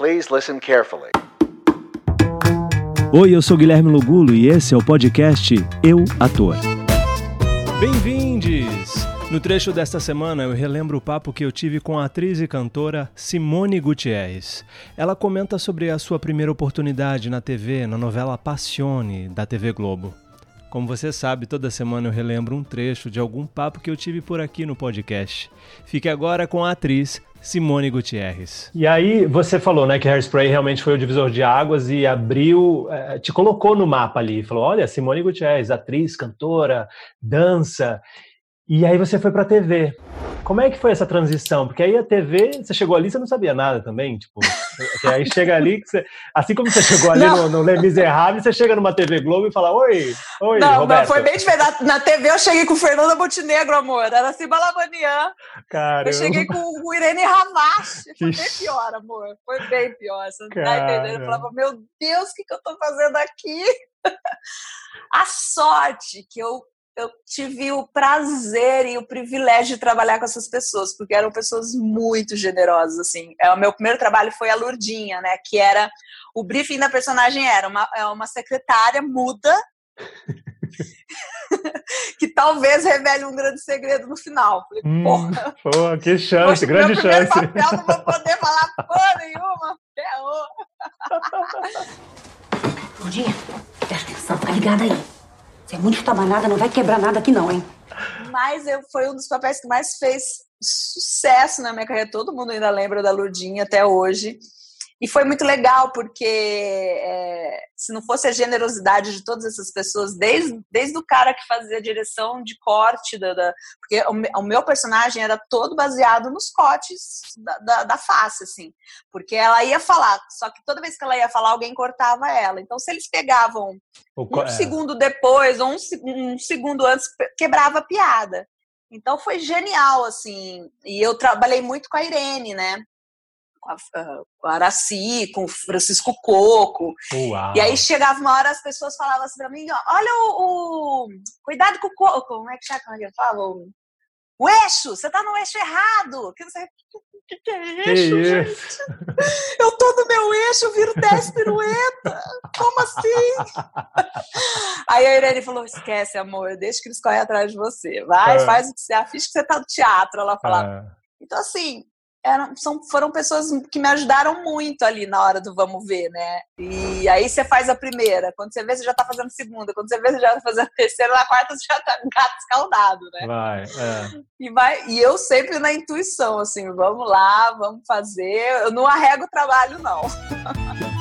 Please listen carefully. Oi, eu sou Guilherme Lugulo e esse é o podcast Eu Ator. Bem-vindos! No trecho desta semana eu relembro o papo que eu tive com a atriz e cantora Simone Gutierrez. Ela comenta sobre a sua primeira oportunidade na TV, na novela Passione, da TV Globo. Como você sabe, toda semana eu relembro um trecho de algum papo que eu tive por aqui no podcast. Fique agora com a atriz Simone Gutierrez. E aí, você falou, né, que Hairspray realmente foi o divisor de águas e abriu, é, te colocou no mapa ali, falou, olha, Simone Gutierrez, atriz, cantora, dança. E aí você foi para a TV. Como é que foi essa transição? Porque aí a TV, você chegou ali, você não sabia nada também, tipo, aí chega ali, você, assim como você chegou ali no, no Les Miserables, você chega numa TV Globo e fala, oi, oi, Não, Roberto. não, foi bem diferente. Na, na TV eu cheguei com Fernanda Montenegro, amor, era assim, Balabanian. Caramba. Eu cheguei com o Irene Ramache, foi bem pior, amor, foi bem pior, você não tá entendendo? Eu falava, meu Deus, o que, que eu tô fazendo aqui? A sorte que eu eu tive o prazer e o privilégio de trabalhar com essas pessoas, porque eram pessoas muito generosas, assim. É, o meu primeiro trabalho foi a Lurdinha, né, que era, o briefing da personagem era uma, é uma secretária muda, que talvez revele um grande segredo no final. Falei, hum, porra, porra, que chance, Poxa, grande meu chance. papel não vou poder falar porra nenhuma. Lurdinha, presta atenção, tá ligada aí. Você é muito trabalhada, não vai quebrar nada aqui não, hein? Mas eu, foi um dos papéis que mais fez sucesso na minha carreira. Todo mundo ainda lembra da Lurdinha até hoje. E foi muito legal, porque é, se não fosse a generosidade de todas essas pessoas, desde, desde o cara que fazia a direção de corte, da, da porque o, o, meu personagem era todo baseado nos cortes da, da, da, face, assim. Porque ela ia falar, só que toda vez que ela ia falar, alguém cortava ela. Então, se eles pegavam o, um é. segundo depois, ou um, um segundo antes, quebrava a piada. Então foi genial, assim. E eu trabalhei muito com a Irene, né? Com a, uh, com a Araci, com o Francisco Coco. Uau. E aí chegava uma hora, as pessoas falavam assim pra mim, olha o, o, Cuidado com o coco. Como é que é que eu falo? O eixo! Você tá no eixo errado! Que, você, que, que é eixo, que gente? Isso? Eu tô no meu eixo, eu viro 10 pirueta! Como assim? Aí a Irene falou: esquece, amor, deixa que eles correm atrás de você. Vai, é. faz o que você acha que você tá no teatro. Ela falava. É. Então, assim, eram, são, foram pessoas que me ajudaram muito ali na hora do vamos ver, né? E aí você faz a primeira, quando você vê, você já tá fazendo a segunda, quando você vê, você já tá fazendo a terceira, na quarta você já tá gato escaldado, né? Vai, é. E, vai, e eu sempre na intuição, assim, vamos lá, vamos fazer. Eu não arrego o trabalho, não.